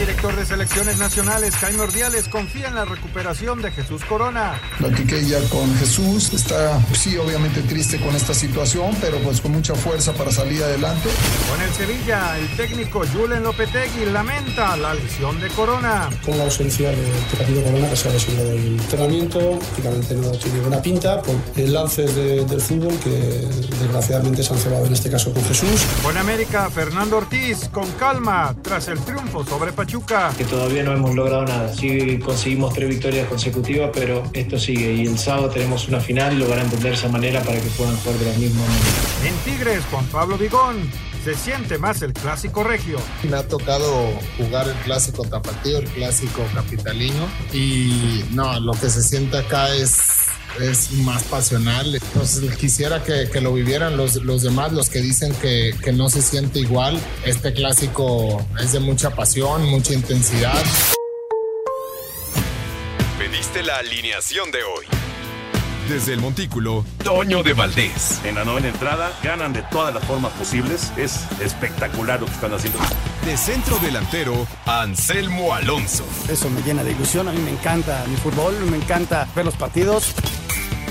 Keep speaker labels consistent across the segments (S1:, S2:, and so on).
S1: El director de selecciones nacionales, Jaime Ordiales, confía en la recuperación de Jesús Corona.
S2: Platiqué ya con Jesús, está sí obviamente triste con esta situación, pero pues con mucha fuerza para salir adelante.
S1: Con el Sevilla, el técnico Julen Lopetegui lamenta la lesión de Corona.
S3: Con la ausencia de Tecatito Corona que se ha lesionado el entrenamiento, prácticamente no tiene buena pinta, por lances de, del fútbol que desgraciadamente se han cebado en este caso con Jesús.
S1: Con América, Fernando Ortiz, con calma, tras el triunfo sobre Pachuca.
S4: Que todavía no hemos logrado nada, sí conseguimos tres victorias consecutivas, pero esto sigue y el sábado tenemos una final y lo van a entender de esa manera para que puedan jugar de la misma manera.
S1: En Tigres, Juan Pablo Vigón, se siente más el clásico regio.
S5: Me ha tocado jugar el clásico tapatío, el clásico capitalino y no, lo que se siente acá es es más pasional. Entonces quisiera que, que lo vivieran los, los, demás, los que dicen que, que no se siente igual. Este clásico es de mucha pasión, mucha intensidad.
S6: Pediste la alineación de hoy. Desde el Montículo, Toño de Valdés.
S7: En la novena entrada, ganan de todas las formas posibles. Es espectacular lo que están haciendo.
S6: De centro delantero, Anselmo Alonso.
S8: Eso me llena de ilusión. A mí me encanta mi fútbol, me encanta ver los partidos.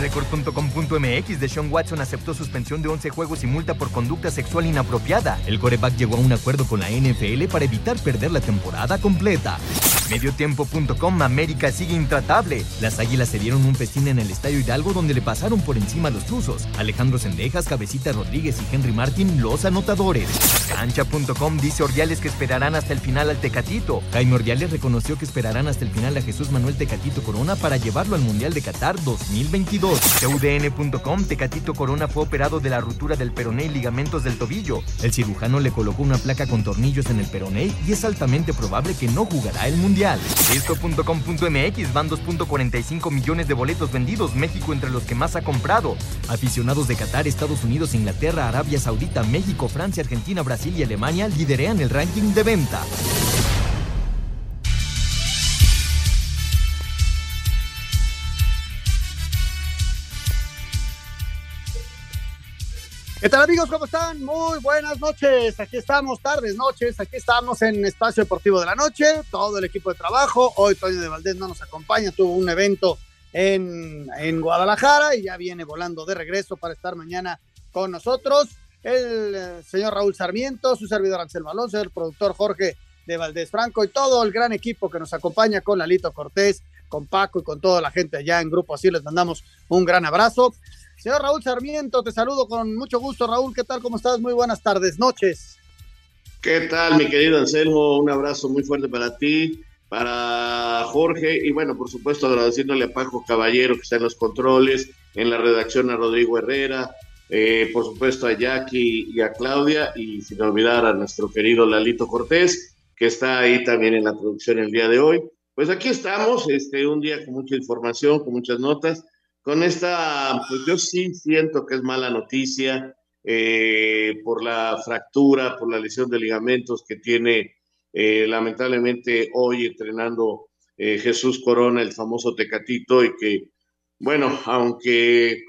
S9: Record.com.mx de Sean Watson aceptó suspensión de 11 juegos y multa por conducta sexual inapropiada. El coreback llegó a un acuerdo con la NFL para evitar perder la temporada completa. Mediotiempo.com América sigue intratable. Las águilas se dieron un festín en el Estadio Hidalgo donde le pasaron por encima a los tuzos. Alejandro Sendejas, Cabecita Rodríguez y Henry Martin, los anotadores. Cancha.com dice Ordiales que esperarán hasta el final al Tecatito. Jaime Ordiales reconoció que esperarán hasta el final a Jesús Manuel Tecatito Corona para llevarlo al Mundial de Qatar 2022. CUDN.com Tecatito Corona fue operado de la ruptura del peroné y ligamentos del tobillo. El cirujano le colocó una placa con tornillos en el peroné y es altamente probable que no jugará el Mundial. Esto.com.mx van 2.45 millones de boletos vendidos, México entre los que más ha comprado. Aficionados de Qatar, Estados Unidos, Inglaterra, Arabia Saudita, México, Francia, Argentina, Brasil y Alemania liderean el ranking de venta.
S8: ¿Qué tal amigos? ¿Cómo están? Muy buenas noches. Aquí estamos, tardes, noches. Aquí estamos en Espacio Deportivo de la Noche. Todo el equipo de trabajo. Hoy Toño de Valdés no nos acompaña. Tuvo un evento en, en Guadalajara y ya viene volando de regreso para estar mañana con nosotros. El eh, señor Raúl Sarmiento, su servidor Anselmo Alonso, el productor Jorge de Valdés Franco y todo el gran equipo que nos acompaña con Lalito Cortés, con Paco y con toda la gente allá en Grupo Así. Les mandamos un gran abrazo. Señor Raúl Sarmiento, te saludo con mucho gusto. Raúl, ¿qué tal? ¿Cómo estás? Muy buenas tardes, noches.
S10: ¿Qué tal, mi querido Anselmo? Un abrazo muy fuerte para ti, para Jorge y bueno, por supuesto agradeciéndole a Paco Caballero que está en los controles, en la redacción a Rodrigo Herrera, eh, por supuesto a Jackie y a Claudia y sin olvidar a nuestro querido Lalito Cortés que está ahí también en la producción el día de hoy. Pues aquí estamos, este, un día con mucha información, con muchas notas con esta, pues yo sí siento que es mala noticia eh, por la fractura, por la lesión de ligamentos que tiene eh, lamentablemente hoy entrenando eh, Jesús Corona, el famoso Tecatito, y que, bueno, aunque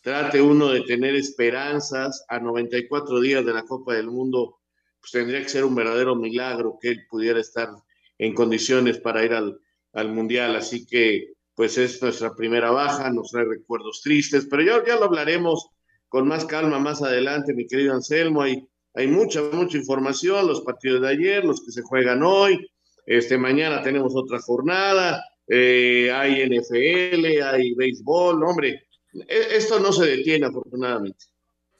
S10: trate uno de tener esperanzas a 94 días de la Copa del Mundo, pues tendría que ser un verdadero milagro que él pudiera estar en condiciones para ir al, al Mundial. Así que pues es nuestra primera baja, nos trae recuerdos tristes, pero ya, ya lo hablaremos con más calma más adelante, mi querido Anselmo. Hay, hay mucha, mucha información, los partidos de ayer, los que se juegan hoy. Este, mañana tenemos otra jornada, eh, hay NFL, hay béisbol, hombre, e, esto no se detiene afortunadamente.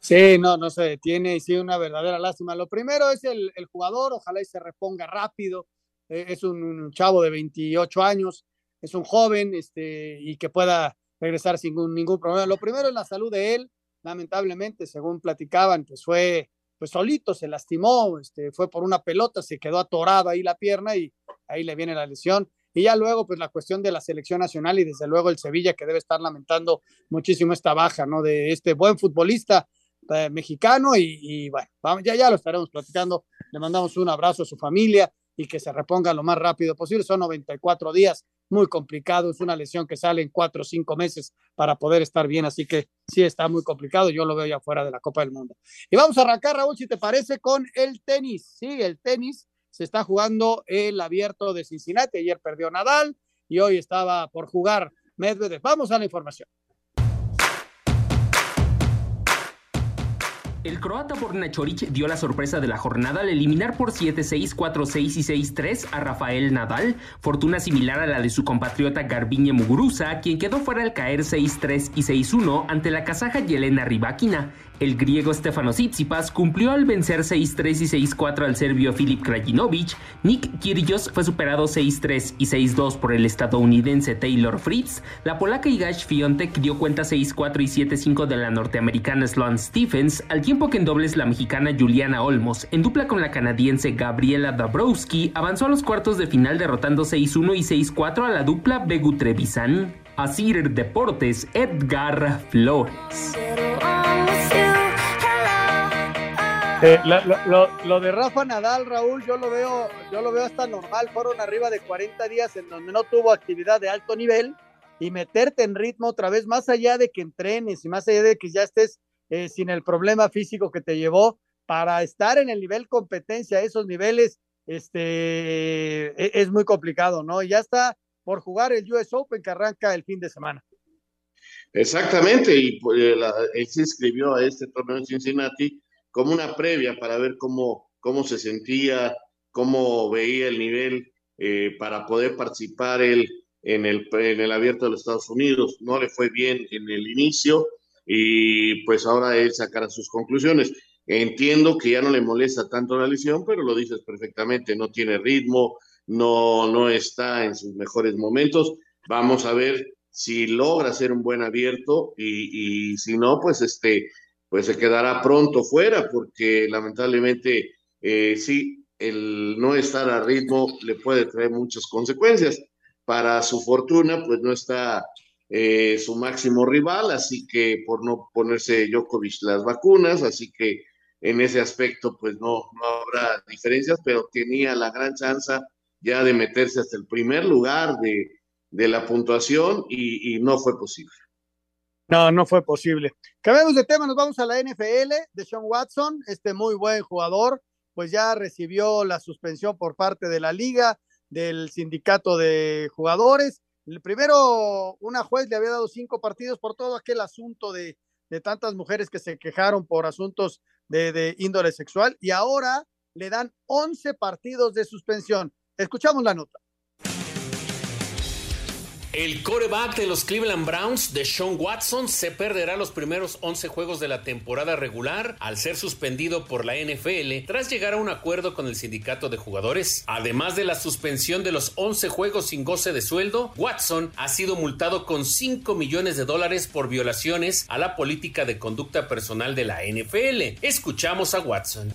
S8: Sí, no, no se detiene y sí, una verdadera lástima. Lo primero es el, el jugador, ojalá y se reponga rápido. Eh, es un, chavo de 28 años, es un joven este, y que pueda regresar sin ningún, ningún problema. Lo primero es la salud de él, lamentablemente, según platicaban, pues fue pues solito, se lastimó, este, fue por una pelota, se quedó atorado ahí la pierna y ahí le viene la lesión. y ya luego pues la cuestión de la selección nacional y desde luego el Sevilla que debe estar lamentando muchísimo esta baja, ¿no? De este buen futbolista eh, mexicano y, bueno, ya, ya lo estaremos platicando. Le mandamos un abrazo a su familia y que se reponga lo más rápido posible. Son 94 días, muy complicado. Es una lesión que sale en cuatro o cinco meses para poder estar bien, así que sí está muy complicado. Yo lo veo ya fuera de la Copa del Mundo. Y vamos a arrancar, Raúl, si te parece, con el tenis. Sí, el tenis se está jugando el abierto de Cincinnati. Ayer perdió Nadal y hoy estaba por jugar Medvedev. Vamos a la información.
S11: El croata Borna Choric dio la sorpresa de la jornada al eliminar por 7-6, 4-6 y 6-3 a Rafael Nadal, fortuna similar a la de su compatriota Garbiñe Muguruza, quien quedó fuera al caer 6-3 y 6-1 ante la kazaja Yelena Rybakina. El griego Stefano Tsitsipas cumplió al vencer 6-3 y 6-4 al serbio Filip Krajinovic. Nick Kyrgios fue superado 6-3 y 6-2 por el estadounidense Taylor Fritz. La polaca Igash Fiontek dio cuenta 6-4 y 7-5 de la norteamericana Sloane Stephens, al tiempo que en dobles la mexicana Juliana Olmos, en dupla con la canadiense Gabriela Dabrowski, avanzó a los cuartos de final derrotando 6-1 y 6-4 a la dupla Begu Trevisan. Asir Deportes, Edgar Flores.
S8: Eh, lo, de Rafa Nadal, Raúl, yo lo veo, yo lo veo hasta normal. Fueron arriba de 40 días en donde no tuvo actividad de alto nivel y meterte en ritmo otra vez, más allá de que entrenes y más allá de que ya estés eh, sin el problema físico que te llevó para estar en el nivel competencia, esos niveles, este, e, es muy complicado, ¿no? Y ya está por jugar el US Open que arranca el fin de semana.
S10: Exactamente, y pues, él se inscribió a este torneo en Cincinnati como una previa para ver cómo, cómo se sentía, cómo veía el nivel eh, para poder participar él en el, en el abierto de los Estados Unidos. No le fue bien en el inicio y pues ahora él sacará sus conclusiones. Entiendo que ya no le molesta tanto la lesión, pero lo dices perfectamente, no tiene ritmo, no, no está en sus mejores momentos. Vamos a ver si logra hacer un buen abierto y, y si no, pues este, pues se quedará pronto fuera, porque lamentablemente eh, sí, el no estar a ritmo le puede traer muchas consecuencias. Para su fortuna, pues no está eh, su máximo rival, así que por no ponerse Djokovic las vacunas, así que en ese aspecto, pues no, no habrá diferencias, pero tenía la gran chance ya de meterse hasta el primer lugar de, de la puntuación y no fue posible.
S8: No, no fue posible. Cambiamos de tema, nos vamos a la NFL de Sean Watson, este muy buen jugador, pues ya recibió la suspensión por parte de la liga, del sindicato de jugadores. El primero, una juez le había dado cinco partidos por todo aquel asunto de, de tantas mujeres que se quejaron por asuntos de, de índole sexual y ahora le dan once partidos de suspensión. Escuchamos la nota.
S12: El coreback de los Cleveland Browns, de Sean Watson, se perderá los primeros 11 juegos de la temporada regular al ser suspendido por la NFL tras llegar a un acuerdo con el sindicato de jugadores. Además de la suspensión de los 11 juegos sin goce de sueldo, Watson ha sido multado con 5 millones de dólares por violaciones a la política de conducta personal de la NFL. Escuchamos a Watson.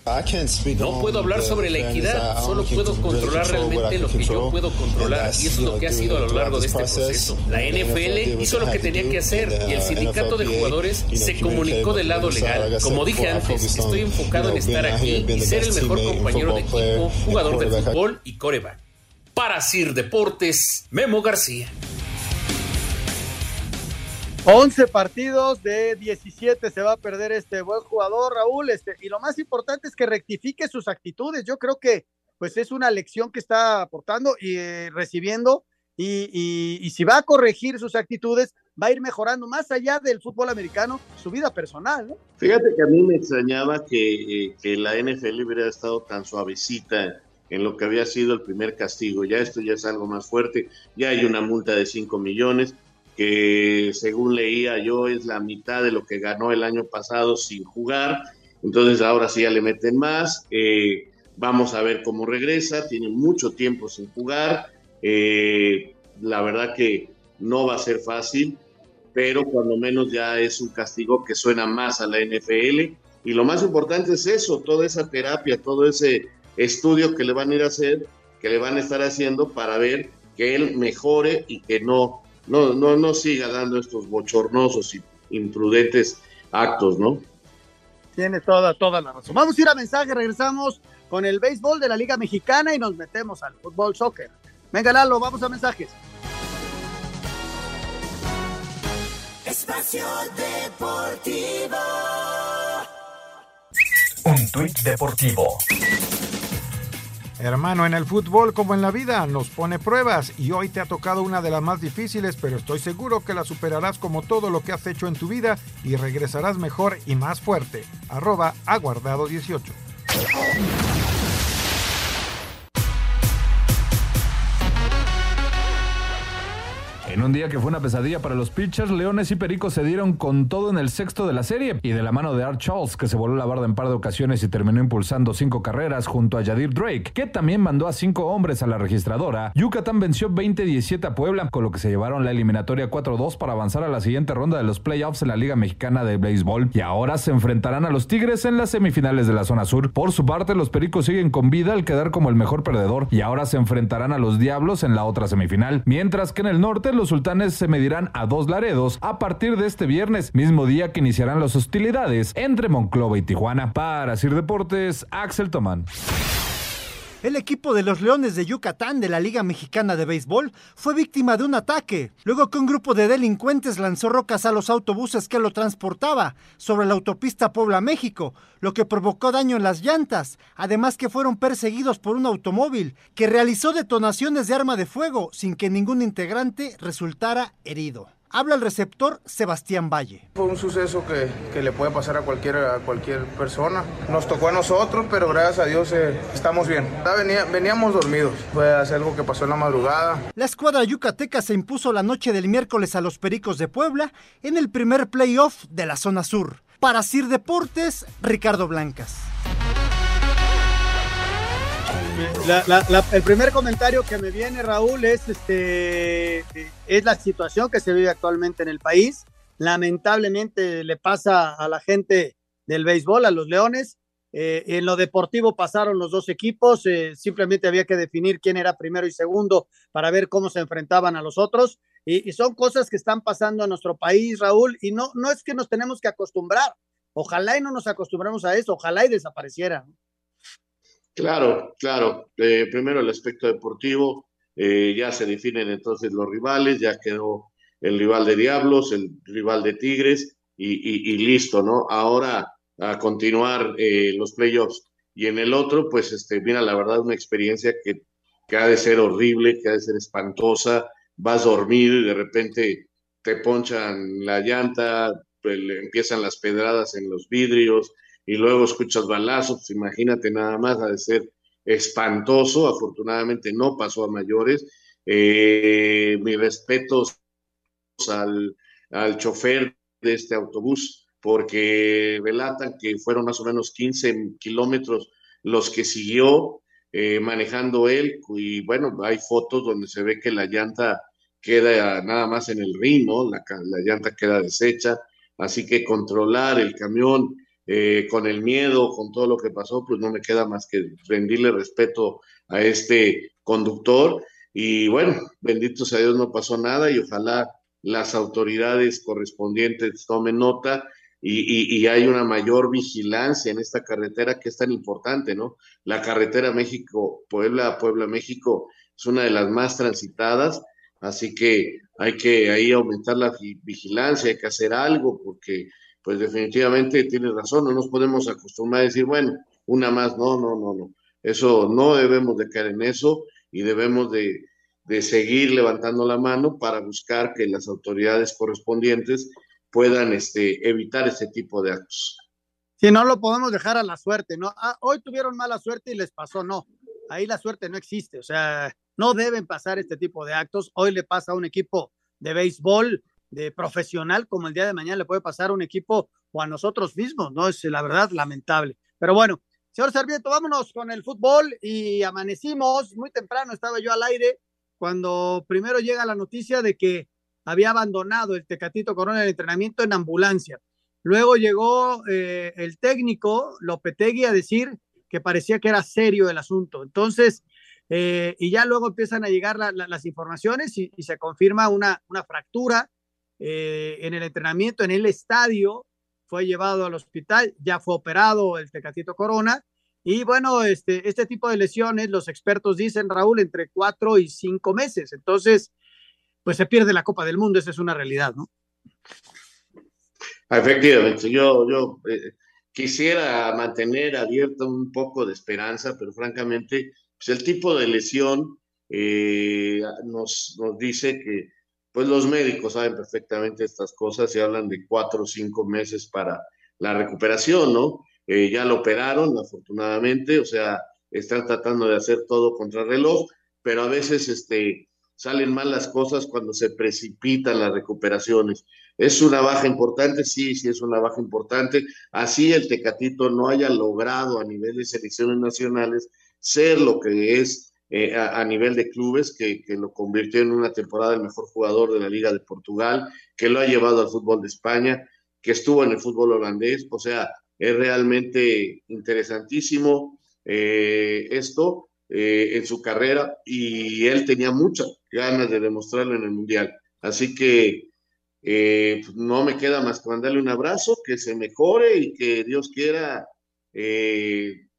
S12: No puedo hablar sobre la equidad, solo puedo controlar realmente lo que yo puedo controlar y es lo que ha sido a lo largo de este proceso. La NFL hizo lo que tenía que hacer y el sindicato de jugadores se comunicó del lado legal. Como dije antes, estoy enfocado en estar aquí y ser el mejor compañero de equipo, jugador de fútbol y coreback. Para Sir Deportes, Memo García.
S8: 11 partidos de 17 se va a perder este buen jugador, Raúl. Este, y lo más importante es que rectifique sus actitudes. Yo creo que pues es una lección que está aportando y eh, recibiendo y, si va a corregir sus actitudes, va a ir mejorando más allá del fútbol americano su vida personal. ¿no?
S10: Fíjate que a mí me extrañaba que, eh, que, la NFL hubiera estado tan suavecita en lo que había sido el primer castigo. Ya esto ya es algo más fuerte, ya hay una multa de 5 millones que según leía yo es la mitad de lo que ganó el año pasado sin jugar. Entonces ahora sí ya le meten más. Eh, vamos a ver cómo regresa. Tiene mucho tiempo sin jugar eh, la verdad que no va a ser fácil, pero cuando menos ya es un castigo que suena más a la NFL. Y lo más importante es eso, toda esa terapia, todo ese estudio que le van a ir a hacer, que le van a estar haciendo para ver que él mejore y que no, no, no, no siga dando estos bochornosos y imprudentes actos, ¿no?
S8: Tiene toda, toda la razón. Vamos a ir a mensaje, regresamos con el béisbol de la Liga Mexicana y nos metemos al fútbol soccer. Venga, Lalo, vamos a mensajes.
S13: Espacio Deportivo.
S14: Un tuit deportivo.
S1: Hermano, en el fútbol como en la vida nos pone pruebas y hoy te ha tocado una de las más difíciles, pero estoy seguro que la superarás como todo lo que has hecho en tu vida y regresarás mejor y más fuerte. Arroba aguardado 18.
S15: En un día que fue una pesadilla para los pitchers, Leones y Pericos se dieron con todo en el sexto de la serie y de la mano de Art Charles, que se voló la barda en par de ocasiones y terminó impulsando cinco carreras junto a Yadir Drake, que también mandó a cinco hombres a la registradora. Yucatán venció 20-17 a Puebla, con lo que se llevaron la eliminatoria 4-2 para avanzar a la siguiente ronda de los playoffs en la Liga Mexicana de Béisbol y ahora se enfrentarán a los Tigres en las semifinales de la zona sur. Por su parte, los Pericos siguen con vida al quedar como el mejor perdedor y ahora se enfrentarán a los Diablos en la otra semifinal, mientras que en el norte los sultanes se medirán a dos Laredos a partir de este viernes, mismo día que iniciarán las hostilidades entre Monclova y Tijuana. Para Sir Deportes, Axel Tomán.
S16: El equipo de los Leones de Yucatán de la Liga Mexicana de Béisbol fue víctima de un ataque, luego que un grupo de delincuentes lanzó rocas a los autobuses que lo transportaba sobre la autopista Puebla-México, lo que provocó daño en las llantas, además que fueron perseguidos por un automóvil que realizó detonaciones de arma de fuego sin que ningún integrante resultara herido. Habla el receptor Sebastián Valle.
S17: Fue un suceso que, que le puede pasar a cualquier, a cualquier persona. Nos tocó a nosotros, pero gracias a Dios eh, estamos bien. Venía- veníamos dormidos. Fue algo que pasó en la madrugada.
S16: La escuadra yucateca se impuso la noche del miércoles a los Pericos de Puebla en el primer playoff de la zona sur. Para Sir Deportes, Ricardo Blancas.
S8: El primer comentario que me viene, Raúl, es, este, es la situación que se vive actualmente en el país. Lamentablemente le pasa a la gente del béisbol, a los Leones. Eh, en lo deportivo pasaron los dos equipos, eh, simplemente había que definir quién era primero y segundo para ver cómo se enfrentaban a los otros. Y, y son cosas que están pasando en nuestro país, Raúl, y no, no es que nos tenemos que acostumbrar. Ojalá y no nos acostumbremos a eso, ojalá y desapareciera.
S10: Claro, claro. Eh, primero el aspecto deportivo, eh, ya se definen entonces los rivales, ya quedó el rival de Diablos, el rival de Tigres y, listo, ¿no? Ahora a continuar eh, los playoffs. Y en el otro, pues, este, mira, la verdad, una experiencia que, que ha de ser horrible, que ha de ser espantosa. Vas a dormir y de repente te ponchan la llanta, pues, empiezan las pedradas en los vidrios y luego escuchas balazos, imagínate nada más, ha de ser espantoso, afortunadamente no pasó a mayores. Eh, mis respetos al, al chofer de este autobús, porque relatan que fueron más o menos 15 kilómetros los que siguió eh, manejando él, y bueno, hay fotos donde se ve que la llanta queda nada más en el rin, ¿no? La, la llanta queda deshecha, así que controlar el camión eh, con el miedo, con todo lo que pasó, pues no me queda más que rendirle respeto a este conductor. Y bueno, bendito sea Dios, no pasó nada y ojalá las autoridades correspondientes tomen nota y, y, hay una mayor vigilancia en esta carretera que es tan importante, ¿no? La carretera México-Puebla, Puebla-México es una de las más transitadas, así que hay que ahí aumentar la vi- vigilancia, hay que hacer algo porque pues definitivamente tienes razón, no nos podemos acostumbrar a decir, bueno, una más, no, no, no, no, eso no debemos de caer en eso y debemos de, de seguir levantando la mano para buscar que las autoridades correspondientes puedan este, evitar este tipo de actos.
S8: Si no lo podemos dejar a la suerte, ¿no? Ah, hoy tuvieron mala suerte y les pasó, no. Ahí la suerte no existe, o sea, no deben pasar este tipo de actos. Hoy le pasa a un equipo de béisbol, de profesional, como el día de mañana le puede pasar a un equipo o a nosotros mismos, ¿no? Es la verdad lamentable. Pero bueno, señor Sarmiento, vámonos con el fútbol y amanecimos muy temprano, estaba yo al aire cuando primero llega la noticia de que había abandonado el Tecatito Corona el entrenamiento en ambulancia. Luego llegó eh, el técnico Lopetegui a decir que parecía que era serio el asunto. Entonces, eh, y ya luego empiezan a llegar las informaciones y, se confirma una, una fractura eh, en el entrenamiento, en el estadio, fue llevado al hospital, ya fue operado el Tecatito Corona. Y bueno, este, este tipo de lesiones, los expertos dicen, Raúl, entre cuatro y cinco meses. Entonces, pues se pierde la Copa del Mundo, esa es una realidad, ¿no?
S10: Efectivamente, yo, yo eh, quisiera mantener abierto un poco de esperanza, pero francamente, pues el tipo de lesión eh, nos dice que pues los médicos saben perfectamente estas cosas y hablan de cuatro o cinco meses para la recuperación, ¿no? Eh, ya lo operaron, afortunadamente, o sea, están tratando de hacer todo contra reloj, pero a veces este, salen mal las cosas cuando se precipitan las recuperaciones. ¿Es una baja importante? Sí, sí es una baja importante. Así el Tecatito no haya logrado a nivel de selecciones nacionales ser lo que es eh, a, nivel de clubes, que, lo convirtió en una temporada el mejor jugador de la Liga de Portugal, que lo ha llevado al fútbol de España, que estuvo en el fútbol holandés. O sea, es realmente interesantísimo eh, esto eh, en su carrera y él tenía muchas ganas de demostrarlo en el Mundial. Así que pues, no me queda más que mandarle un abrazo, que se mejore y que Dios quiera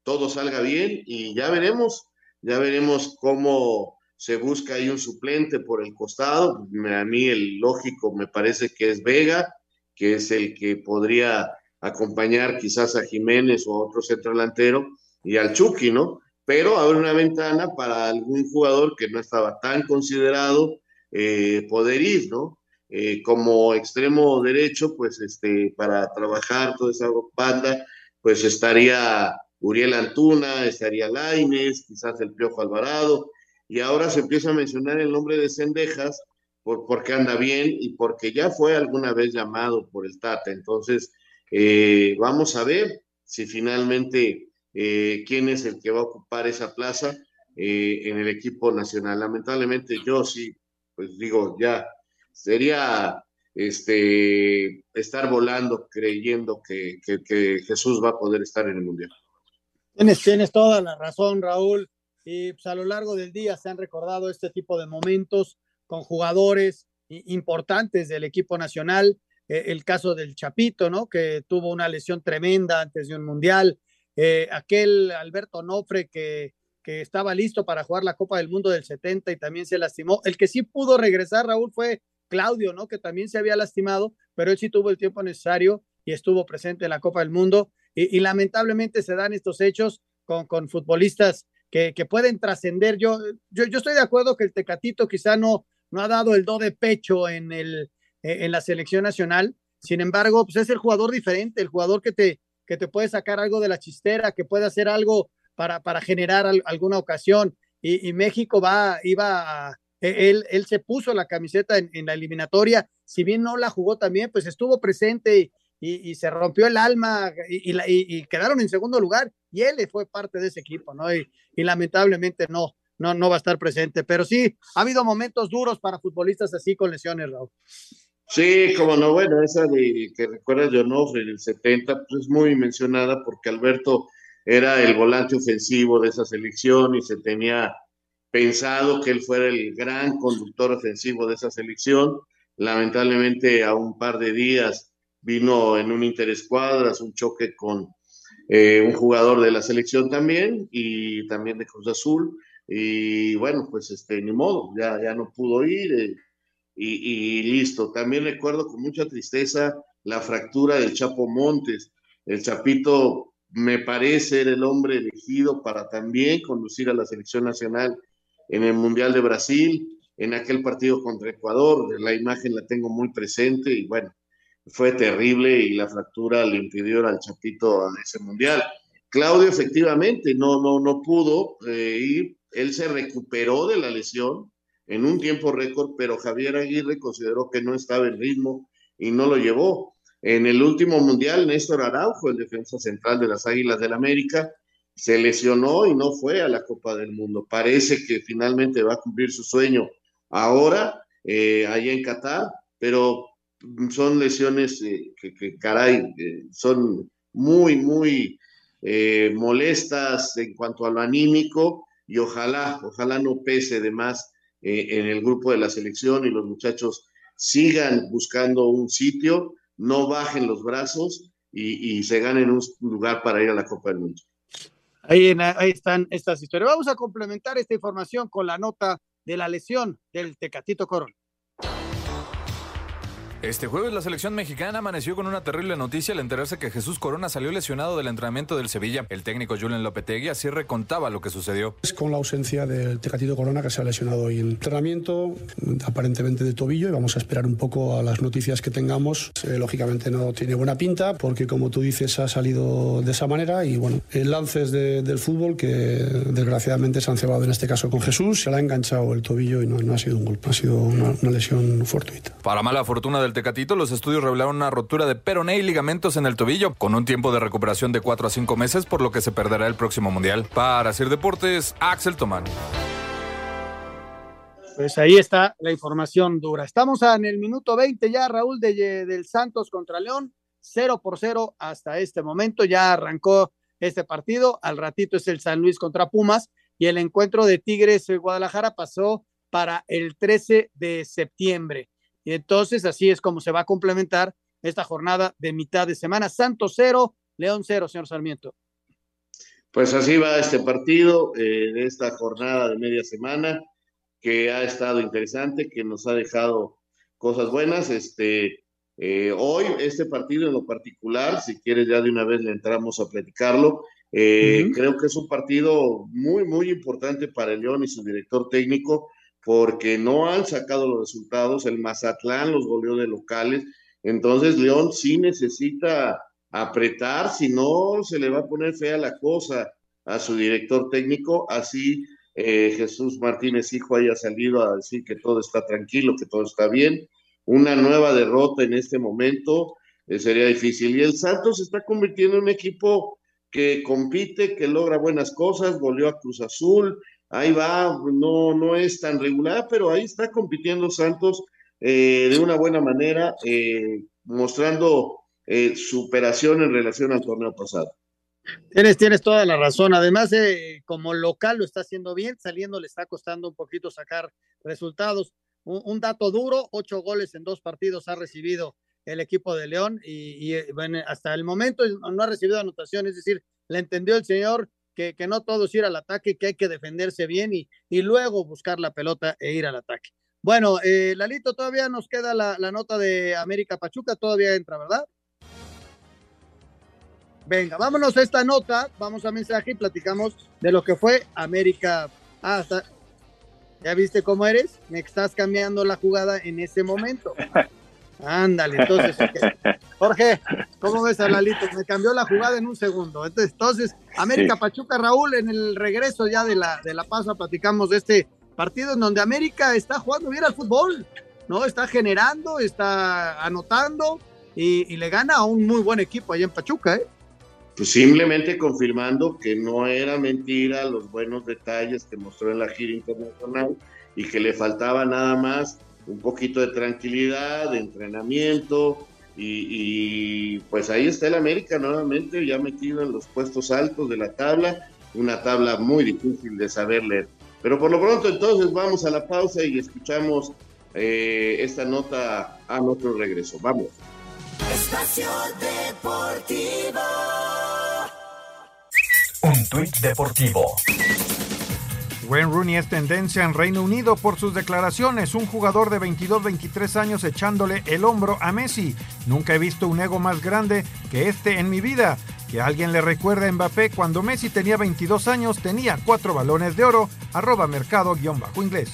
S10: todo salga bien y ya veremos ya veremos cómo se busca ahí un suplente por el costado. A mí el lógico me parece que es Vega, que es el que podría acompañar quizás a Jiménez o a otro centro delantero y al Chucky, ¿no? Pero abre una ventana para algún jugador que no estaba tan considerado eh, poder ir, ¿no? Eh, como extremo derecho, pues este, para trabajar toda esa banda, pues estaría Uriel Antuna, estaría Laines, quizás el Piojo Alvarado, y ahora se empieza a mencionar el nombre de Cendejas por, porque anda bien y porque ya fue alguna vez llamado por el Tata. Entonces, eh, vamos a ver si finalmente eh, quién es el que va a ocupar esa plaza eh, en el equipo nacional. Lamentablemente yo sí, pues digo, ya sería este estar volando creyendo que Jesús va a poder estar en el Mundial.
S8: Tienes, toda la razón, Raúl. Y pues, a lo largo del día se han recordado este tipo de momentos con jugadores importantes del equipo nacional. Eh, el caso del Chapito, ¿no? Que tuvo una lesión tremenda antes de un mundial. Eh, aquel Alberto Nofre que estaba listo para jugar la Copa del Mundo del 70 y también se lastimó. El que sí pudo regresar, Raúl, fue Claudio, ¿no? Que también se había lastimado, pero él sí tuvo el tiempo necesario y estuvo presente en la Copa del Mundo y, lamentablemente se dan estos hechos con, con futbolistas que, que pueden trascender. Yo, yo, yo, estoy de acuerdo que el Tecatito quizá no, no ha dado el do de pecho en, el, e, en la selección nacional, sin embargo, pues es el jugador diferente, el jugador que te, que te puede sacar algo de la chistera, que puede hacer algo para, para generar alguna ocasión. Y, y, México va, iba a, e, él, él se puso la camiseta en, en, la eliminatoria, si bien no la jugó también, pues estuvo presente y, se rompió el alma y, quedaron en segundo lugar y él fue parte de ese equipo, ¿no? Y, lamentablemente no, no, no va a estar presente, pero sí, ha habido momentos duros para futbolistas así con lesiones, Raúl.
S10: Sí, como no, bueno, esa de que recuerda Onofre en el 70, pues es muy mencionada porque Alberto era el volante ofensivo de esa selección y se tenía pensado que él fuera el gran conductor ofensivo de esa selección. Lamentablemente, a un par de días vino en un interescuadras, un choque con eh, un jugador de la selección también y también de Cruz Azul. Y bueno, pues este, ni modo, ya, ya no pudo ir eh, y, y, listo. También recuerdo con mucha tristeza la fractura del Chapo Montes. El Chapito me parece era el hombre elegido para también conducir a la selección nacional en el Mundial de Brasil, en aquel partido contra Ecuador. La imagen la tengo muy presente y bueno, fue terrible y la fractura le impidió al Chapito a ese mundial. Claudio efectivamente no, no, no pudo eh, ir, él se recuperó de la lesión en un tiempo récord, pero Javier Aguirre consideró que no estaba en ritmo y no lo llevó. En el último mundial, Néstor Araujo, el defensa central de las Águilas del América, se lesionó y no fue a la Copa del Mundo. Parece que finalmente va a cumplir su sueño ahora, eh, allá en Qatar, pero son lesiones eh, que, caray, eh, son muy, muy eh, molestas en cuanto a lo anímico y ojalá, ojalá no pese de más en el grupo de la selección y los muchachos sigan buscando un sitio, no bajen los brazos y, y se ganen un lugar para ir a la Copa del Mundo.
S8: Ahí, ahí están estas historias. Vamos a complementar esta información con la nota de la lesión del Tecatito Corona.
S15: Este jueves la selección mexicana amaneció con una terrible noticia al enterarse que Jesús Corona salió lesionado del entrenamiento del Sevilla. El técnico Julian Lopetegui así recontaba lo que sucedió.
S3: Es con la ausencia del Tecatito Corona que se ha lesionado hoy en entrenamiento, aparentemente de tobillo, y vamos a esperar un poco a las noticias que tengamos. Eh, lógicamente no tiene buena pinta porque como tú dices ha salido de esa manera y bueno, lances de, del fútbol que desgraciadamente se han cebado en este caso con Jesús, se le ha enganchado el tobillo y no, no ha sido un golpe, ha sido una, una lesión fortuita.
S15: Para mala fortuna del Tecatito, los estudios revelaron una rotura de peroné y ligamentos en el tobillo, con un tiempo de recuperación de 4 a 5 meses, por lo que se perderá el próximo Mundial. Para hacer deportes, Axel Tomán.
S8: Pues ahí está la información dura. Estamos en el minuto 20 ya, Raúl de, del Santos contra León, 0 por 0 hasta este momento. Ya arrancó este partido. Al ratito es el San Luis contra Pumas y el encuentro de Tigres Guadalajara pasó para el 13 de septiembre. Y entonces así es como se va a complementar esta jornada de mitad de semana. Santos cero, León cero, señor Sarmiento.
S10: Pues así va este partido eh, de esta jornada de media semana que ha estado interesante, que nos ha dejado cosas buenas. Este, eh, hoy, este partido en lo particular, si quieres ya de una vez le entramos a platicarlo, eh, uh -huh. creo que es un partido muy, muy importante para el León y su director técnico, porque no han sacado los resultados, el Mazatlán los goleó de locales, entonces León sí necesita apretar, si no se le va a poner fea la cosa a su director técnico, así eh, Jesús Martínez Hijo haya salido a decir que todo está tranquilo, que todo está bien, una nueva derrota en este momento eh, sería difícil, y el Santos se está convirtiendo en un equipo que compite, que logra buenas cosas, goleó a Cruz Azul, ahí va, no, no es tan regular, pero ahí está compitiendo Santos eh, de una buena manera, eh, mostrando eh, superación en relación al torneo pasado.
S8: Tienes, tienes toda la razón. Además, eh, como local lo está haciendo bien, saliendo le está costando un poquito sacar resultados. Un, dato duro, ocho goles en dos partidos ha recibido el equipo de León y, y hasta el momento no ha recibido anotación, es decir, le entendió el señor que, que, no todo es ir al ataque, que hay que defenderse bien y, y luego buscar la pelota e ir al ataque. Bueno, eh, Lalito, todavía nos queda la, la, nota de América Pachuca, todavía entra, ¿verdad? Venga, vámonos a esta nota, vamos a mensaje y platicamos de lo que fue América. Ah, hasta... ¿Ya viste cómo eres? Me estás cambiando la jugada en ese momento. Ándale, entonces, okay. Jorge, ¿cómo ves a Lalito? Me cambió la jugada en un segundo. Entonces, entonces América sí. Pachuca, Raúl, en el regreso ya de la, de la pausa, platicamos de este partido en donde América está jugando bien al fútbol, ¿no? Está generando, está anotando y, y le gana a un muy buen equipo allá en Pachuca, ¿eh?
S10: Pues simplemente confirmando que no era mentira los buenos detalles que mostró en la gira internacional y que le faltaba nada más un poquito de tranquilidad, de entrenamiento, y, y, pues ahí está el América nuevamente, ya metido en los puestos altos de la tabla, una tabla muy difícil de saber leer. Pero por lo pronto entonces vamos a la pausa y escuchamos eh, esta nota a nuestro regreso. Vamos.
S13: Espacio Deportivo.
S14: Un tuit deportivo.
S1: Wayne Rooney es tendencia en Reino Unido por sus declaraciones, un jugador de 22-23 años echándole el hombro a Messi. Nunca he visto un ego más grande que este en mi vida. Que alguien le recuerde a Mbappé cuando Messi tenía 22 años, tenía cuatro balones de oro, arroba mercado-inglés.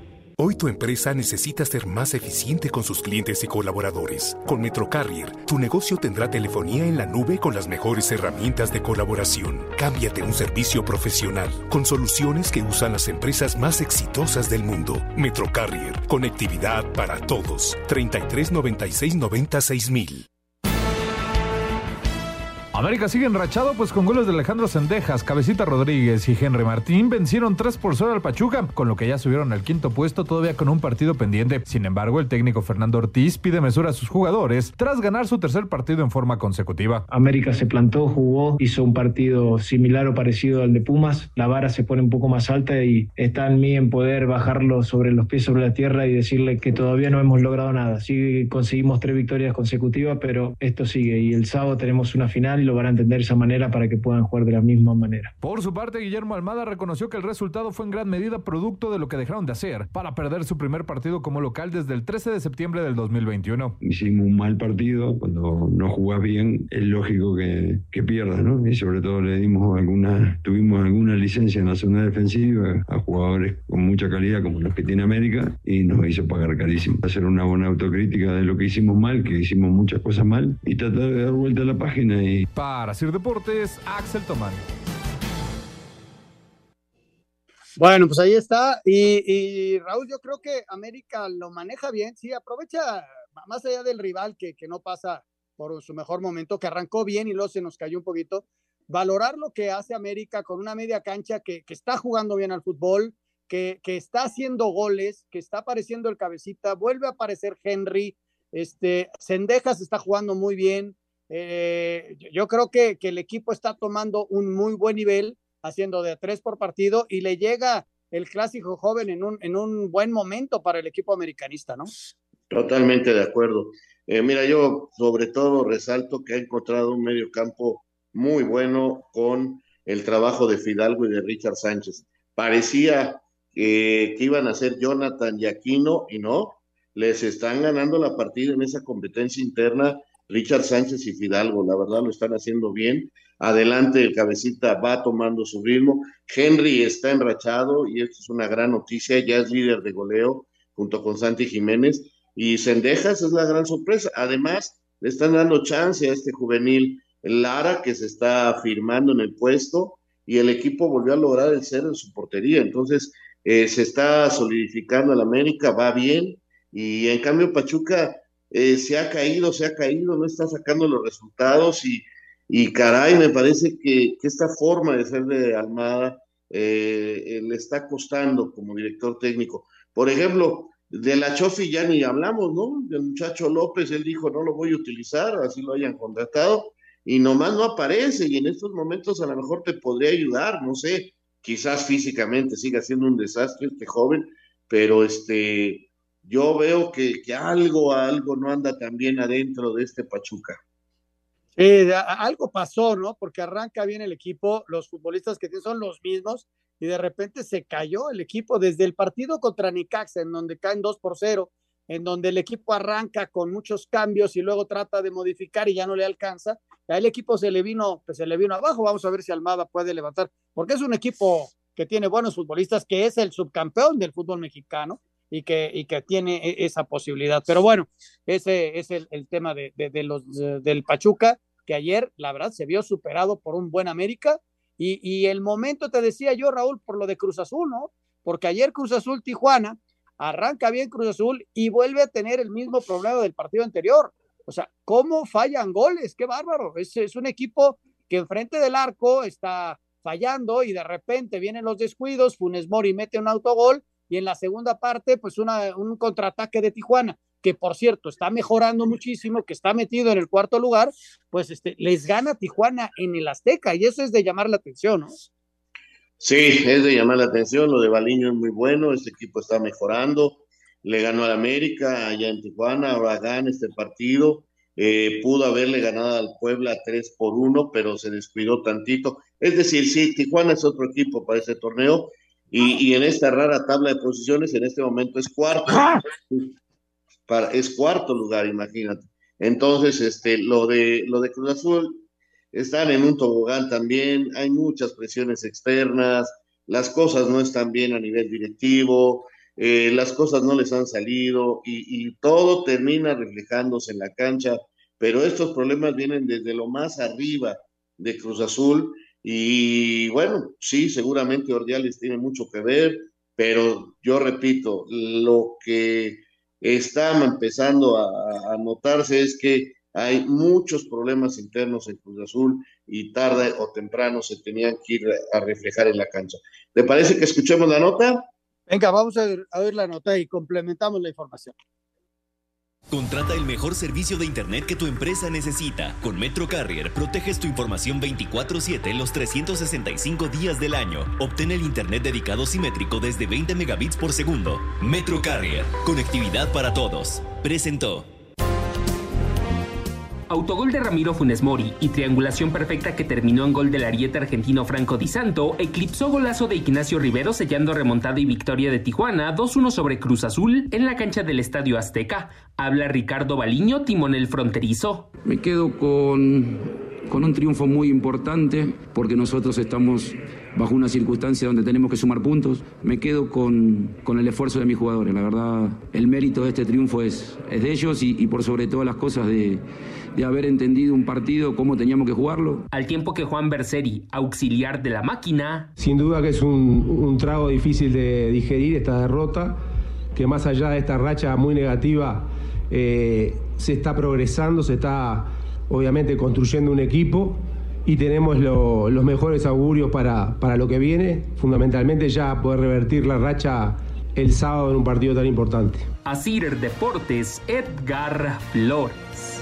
S18: Hoy tu empresa necesita ser más eficiente con sus clientes y colaboradores. Con Metrocarrier, tu negocio tendrá telefonía en la nube con las mejores herramientas de colaboración. Cámbiate un servicio profesional con soluciones que usan las empresas más exitosas del mundo. Metrocarrier, conectividad para todos. 33 96 96 mil.
S15: América sigue enrachado pues con goles de Alejandro Sendejas, Cabecita Rodríguez y Henry Martín vencieron 3 por 0 al Pachuca, con lo que ya subieron al quinto puesto todavía con un partido pendiente. Sin embargo, el técnico Fernando Ortiz pide mesura a sus jugadores tras ganar su tercer partido en forma consecutiva.
S4: América se plantó, jugó, hizo un partido similar o parecido al de Pumas. La vara se pone un poco más alta y está en mí en poder bajarlo sobre los pies sobre la tierra y decirle que todavía no hemos logrado nada. Sí conseguimos tres victorias consecutivas, pero esto sigue y el sábado tenemos una final y lo van a entender de esa manera para que puedan jugar de la misma manera.
S15: Por su parte, Guillermo Almada reconoció que el resultado fue en gran medida producto de lo que dejaron de hacer para perder su primer partido como local desde el 13 de septiembre del 2021.
S19: Hicimos un mal partido, cuando no jugás bien es lógico que, que pierdas, ¿no? Y sobre todo le dimos alguna, tuvimos alguna licencia en la zona defensiva a jugadores con mucha calidad como los que tiene América y nos hizo pagar carísimo. Hacer una buena autocrítica de lo que hicimos mal, que hicimos muchas cosas mal y tratar de dar vuelta a la página y
S15: para Sir Deportes, Axel Tomán.
S8: Bueno, pues ahí está. Y, Raúl, yo creo que América lo maneja bien. Sí, aprovecha más allá del rival que, que no pasa por su mejor momento, que arrancó bien y luego se nos cayó un poquito. Valorar lo que hace América con una media cancha que, que está jugando bien al fútbol, que, que, está haciendo goles, que está apareciendo el cabecita, vuelve a aparecer Henry, este, Sendejas está jugando muy bien, eh, yo creo que, el equipo está tomando un muy buen nivel, haciendo de tres por partido y le llega el clásico joven en un, en un buen momento para el equipo americanista, ¿no?
S10: Totalmente de acuerdo. Eh, mira, yo sobre todo resalto que ha encontrado un medio campo muy bueno con el trabajo de Fidalgo y de Richard Sánchez. Parecía que iban a ser Jonathan y Aquino y no, les están ganando la partida en esa competencia interna Richard Sánchez y Fidalgo, la verdad lo están haciendo bien. Adelante el cabecita va tomando su ritmo. Henry está enrachado y esto es una gran noticia, ya es líder de goleo junto con Santi Jiménez. Y Sendejas es la gran sorpresa. Además, le están dando chance a este juvenil Lara que se está firmando en el puesto y el equipo volvió a lograr el ser en su portería. Entonces, eh, se está solidificando el América, va bien. Y en cambio, Pachuca eh, se ha caído, se ha caído, no está sacando los resultados y, y caray, me parece que, esta forma de ser de Almada eh, le está costando como director técnico. Por ejemplo, de la Chofi ya ni hablamos, ¿no? Del muchacho López, él dijo, no lo voy a utilizar, así lo hayan contratado, y nomás no aparece, y en estos momentos a lo mejor te podría ayudar, no sé, quizás físicamente siga siendo un desastre este joven, pero este, yo veo que, que algo, algo no anda tan bien adentro de este Pachuca.
S8: Sí, algo pasó, ¿no? Porque arranca bien el equipo, los futbolistas que tienen son los mismos, y de repente se cayó el equipo desde el partido contra Nicaxa, en donde caen 2 por 0, en donde el equipo arranca con muchos cambios y luego trata de modificar y ya no le alcanza. A el equipo se le vino, pues se le vino abajo. Vamos a ver si Almada puede levantar, porque es un equipo que tiene buenos futbolistas, que es el subcampeón del fútbol mexicano y que, y que tiene e, esa posibilidad. Pero bueno, ese es el, tema de, de, los, del Pachuca, que ayer, la verdad, se vio superado por un buen América. Y, y el momento, te decía yo, Raúl, por lo de Cruz Azul, ¿no? Porque ayer Cruz Azul Tijuana arranca bien Cruz Azul y vuelve a tener el mismo problema del partido anterior. O sea, ¿cómo fallan goles? Qué bárbaro. Es, es un equipo que enfrente del arco está fallando y de repente vienen los descuidos, Funes Mori mete un autogol y en la segunda parte, pues una, un contraataque de Tijuana, que por cierto está mejorando muchísimo, que está metido en el cuarto lugar, pues este, les gana Tijuana en el Azteca y eso es de llamar la atención, ¿no?
S10: Sí, es de llamar la atención, lo de Baliño es muy bueno, este equipo está mejorando, le ganó al América allá en Tijuana, ahora gana este partido, eh, pudo haberle ganado al Puebla 3 por 1, pero se descuidó tantito. Es decir, sí, Tijuana es otro equipo para este torneo y, en esta rara tabla de posiciones, en este momento es cuarto. Para, es cuarto lugar, imagínate. Entonces, este, lo de, lo de Cruz Azul, están en un tobogán también, hay muchas presiones externas, las cosas no están bien a nivel directivo, eh, las cosas no les han salido y, y, todo termina reflejándose en la cancha, pero estos problemas vienen desde lo más arriba de Cruz Azul y bueno, sí, seguramente Ordiales tiene mucho que ver, pero yo repito, lo que está empezando a, notarse es que hay muchos problemas internos en Cruz Azul y tarde o temprano se tenían que ir a reflejar en la cancha. ¿Te parece que escuchemos la nota?
S8: Venga, vamos a ver, a ver la nota y complementamos la información.
S20: Contrata el mejor servicio de Internet que tu empresa necesita. Con Metro Carrier proteges tu información 24/7 los 365 días del año. Obtén el Internet dedicado simétrico desde 20 megabits por segundo. Metro Carrier, conectividad para todos. Presentó.
S11: Autogol de Ramiro Funes Mori y triangulación perfecta que terminó en gol del ariete argentino Franco Di Santo eclipsó golazo de Ignacio Rivero sellando remontada y victoria de Tijuana 2-1 sobre Cruz Azul en la cancha del Estadio Azteca. Habla Ricardo Baliño, timonel fronterizo.
S21: Me quedo con, con un triunfo muy importante porque nosotros estamos bajo una circunstancia donde tenemos que sumar puntos. Me quedo con, con el esfuerzo de mis jugadores. La verdad, el mérito de este triunfo es, es de ellos y, y por sobre todas las cosas de, de haber entendido un partido, cómo teníamos que jugarlo.
S11: Al tiempo que Juan Berseri, auxiliar de la máquina.
S22: Sin duda que es un, un trago difícil de digerir esta derrota, que más allá de esta racha muy negativa, eh, se está progresando, se está obviamente construyendo un equipo y tenemos lo, los mejores augurios para, para lo que viene, fundamentalmente ya poder revertir la racha el sábado en un partido tan importante.
S11: Asir Deportes, Edgar Flores.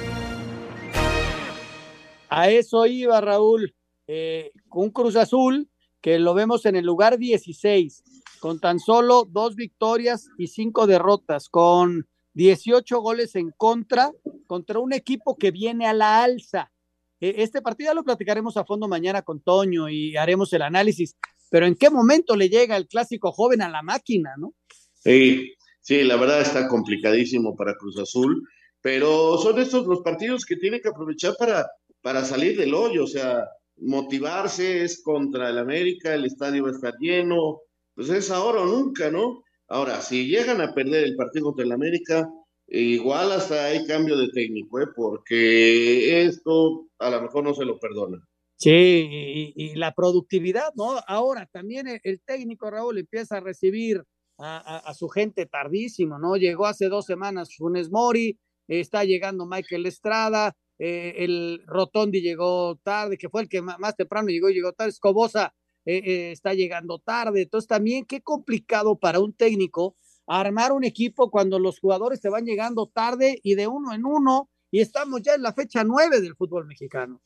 S8: A eso iba Raúl, eh, con un Cruz Azul que lo vemos en el lugar 16, con tan solo dos victorias y cinco derrotas, con 18 goles en contra, contra un equipo que viene a la alza. E, este partido ya lo platicaremos a fondo mañana con Toño y haremos el análisis, pero ¿en qué momento le llega el clásico joven a la máquina, no?
S10: Sí, sí, la verdad está complicadísimo para Cruz Azul, pero son estos los partidos que tiene que aprovechar para, para salir del hoyo, o sea, motivarse es contra el América, el estadio va a estar lleno, pues es ahora o nunca, ¿no? Ahora, si llegan a perder el partido contra el América, igual hasta hay cambio de técnico, ¿eh? porque esto a lo mejor no se lo perdona.
S8: Sí, y, la productividad, ¿no? Ahora también el, técnico Raúl empieza a recibir a, a, su gente tardísimo, ¿no? Llegó hace dos semanas Funes Mori, eh, está llegando Michael Estrada, eh, el Rotondi llegó tarde, que fue el que más, temprano llegó llegó tarde, Escobosa eh, está llegando tarde, entonces también qué complicado para un técnico armar un equipo cuando los jugadores te van llegando tarde y de uno en uno, y estamos ya en la fecha nueve del fútbol mexicano.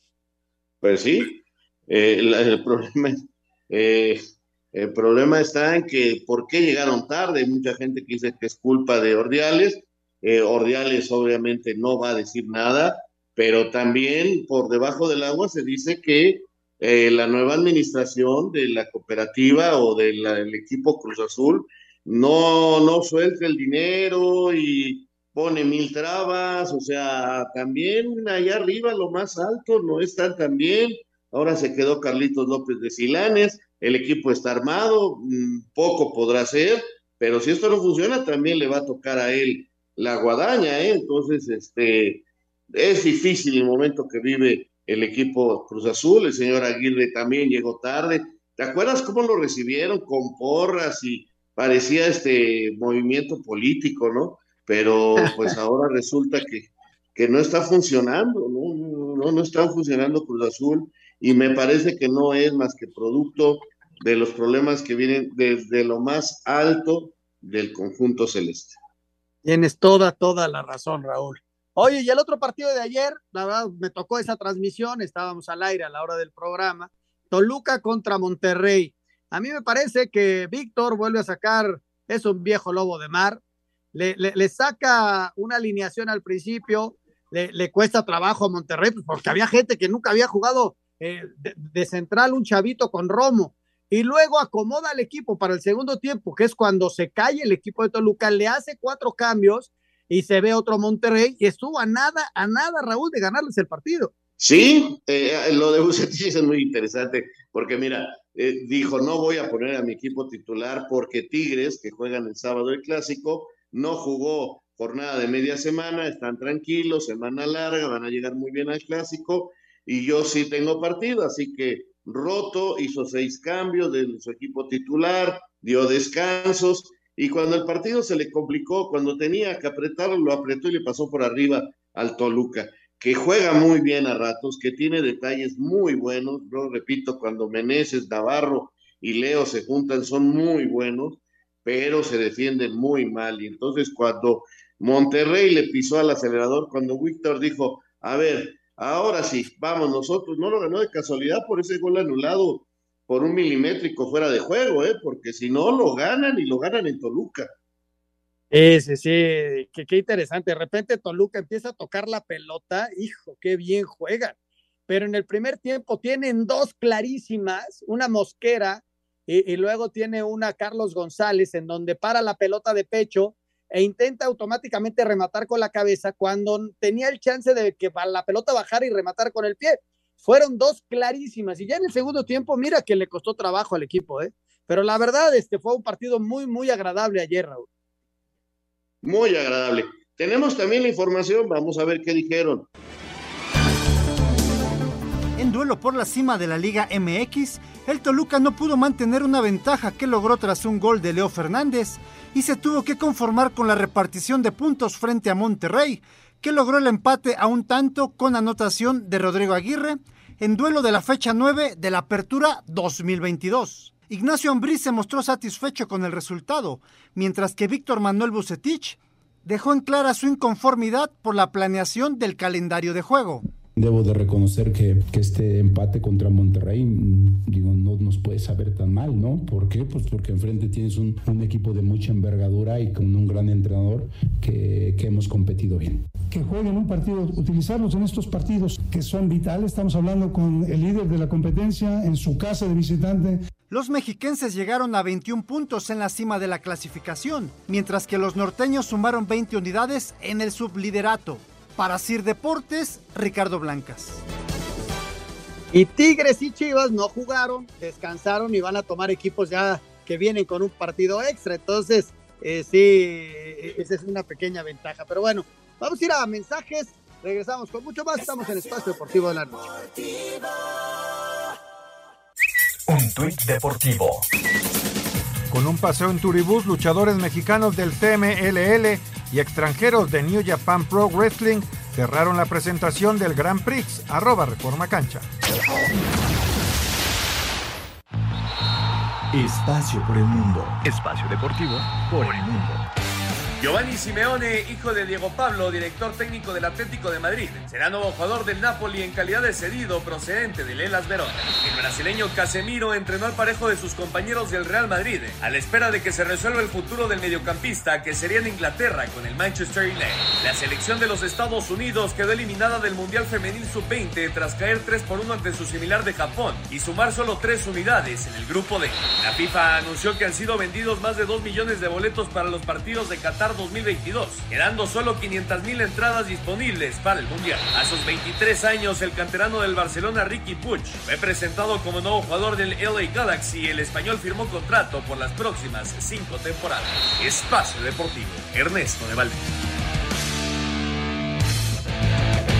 S10: Pues sí, eh, el, problema, eh, el problema está en que por qué llegaron tarde. Mucha gente dice que es culpa de Ordiales. Eh, Ordiales obviamente no va a decir nada, pero también por debajo del agua se dice que eh, la nueva administración de la cooperativa o del de equipo Cruz Azul no, no suelta el dinero y pone mil trabas, o sea, también allá arriba lo más alto no están tan bien. Ahora se quedó Carlitos López de Silanes, el equipo está armado, mm, poco podrá ser, pero si esto no funciona, también le va a tocar a él la guadaña, ¿eh? Entonces, este, es difícil el momento que vive el equipo Cruz Azul, el señor Aguirre también llegó tarde. ¿Te acuerdas cómo lo recibieron con porras y parecía este movimiento político, ¿no? Pero pues ahora resulta que, que no está funcionando, ¿no? ¿no? No está funcionando Cruz Azul y me parece que no es más que producto de los problemas que vienen desde lo más alto del conjunto celeste.
S8: Tienes toda, toda la razón, Raúl. Oye, y el otro partido de ayer, la verdad, me tocó esa transmisión, estábamos al aire a la hora del programa, Toluca contra Monterrey. A mí me parece que Víctor vuelve a sacar, es un viejo lobo de mar, le, le, saca una alineación al principio, le, le, cuesta trabajo a Monterrey, pues porque había gente que nunca había jugado eh, de, de, central un chavito con Romo, y luego acomoda al equipo para el segundo tiempo, que es cuando se cae el equipo de Toluca, le hace cuatro cambios y se ve otro Monterrey y estuvo a nada, a nada, Raúl, de ganarles el partido.
S10: Sí, eh, lo de Bucetich es muy interesante, porque mira, eh, dijo, no voy a poner a mi equipo titular porque Tigres, que juegan el sábado el clásico, no jugó jornada de media semana, están tranquilos, semana larga, van a llegar muy bien al clásico, y yo sí tengo partido, así que Roto hizo seis cambios de su equipo titular, dio descansos, y cuando el partido se le complicó, cuando tenía que apretarlo, lo apretó y le pasó por arriba al Toluca. Que juega muy bien a ratos, que tiene detalles muy buenos. Yo repito, cuando Meneses, Navarro y Leo se juntan son muy buenos, pero se defienden muy mal. Y entonces cuando Monterrey le pisó al acelerador, cuando Víctor dijo, a ver, ahora sí, vamos nosotros, no lo ganó de casualidad por ese gol anulado por un milimétrico fuera de juego, ¿eh? porque si no lo ganan y lo ganan en Toluca.
S8: Sí, sí, qué, qué interesante. De repente Toluca empieza a tocar la pelota, hijo, qué bien juegan. Pero en el primer tiempo tienen dos clarísimas, una mosquera y, y, luego tiene una Carlos González en donde para la pelota de pecho e intenta automáticamente rematar con la cabeza cuando tenía el chance de que la pelota bajara y rematar con el pie. Fueron dos clarísimas y ya en el segundo tiempo, mira que le costó trabajo al equipo, ¿eh? Pero la verdad, este fue un partido muy, muy agradable ayer, Raúl
S10: muy agradable. Tenemos también la información, vamos a ver qué dijeron.
S16: En duelo por la cima de la Liga MX, el Toluca no pudo mantener una ventaja que logró tras un gol de Leo Fernández y se tuvo que conformar con la repartición de puntos frente a Monterrey, que logró el empate a un tanto con anotación de Rodrigo Aguirre en duelo de la fecha 9 de la Apertura 2022. Ignacio Ambriz se mostró satisfecho con el resultado, mientras que Víctor Manuel Bucetich dejó en clara su inconformidad por la planeación del calendario de juego.
S23: Debo de reconocer que, este empate contra Monterrey, mm, digo, no nos puede saber tan mal, ¿no? ¿Por qué? Pues porque enfrente tienes un, equipo de mucha envergadura y con un gran entrenador que, hemos competido bien.
S24: Que jueguen un partido, utilizarlos en estos partidos que son vitales. Estamos hablando con el líder de la competencia en su casa de visitante.
S16: Los mexiquenses llegaron a 21 puntos en la cima de la clasificación, mientras que los norteños sumaron 20 unidades en el subliderato. Para Sir Deportes, Ricardo Blancas.
S8: Y Tigres y Chivas no jugaron, descansaron y van a tomar equipos ya que vienen con un partido extra. Entonces, eh, sí, esa es una pequeña ventaja. Pero bueno, vamos a ir a mensajes. Regresamos con mucho más. Estamos en Espacio Deportivo de la Noche.
S14: Un tuit deportivo.
S1: Con un paseo en Turibús, luchadores mexicanos del CMLL y extranjeros de New Japan Pro Wrestling cerraron la presentación del Grand Prix, arroba Reforma Cancha.
S14: Espacio por el mundo. Espacio deportivo por el mundo.
S25: Giovanni Simeone, hijo de Diego Pablo, director técnico del Atlético de Madrid, será nuevo jugador del Napoli en calidad de cedido procedente del Elas Verona. El brasileño Casemiro entrenó al parejo de sus compañeros del Real Madrid, a la espera de que se resuelva el futuro del mediocampista que sería en Inglaterra con el Manchester United. La selección de los Estados Unidos quedó eliminada del Mundial Femenil Sub-20 tras caer 3 por 1 ante su similar de Japón y sumar solo 3 unidades en el grupo D. La FIFA anunció que han sido vendidos más de 2 millones de boletos para los partidos de Qatar 2022, quedando solo 500 mil entradas disponibles para el Mundial. A sus 23 años, el canterano del Barcelona, Ricky Puig, fue presentado como nuevo jugador del LA Galaxy. El español firmó contrato por las próximas cinco temporadas. Espacio Deportivo, Ernesto de Valdez.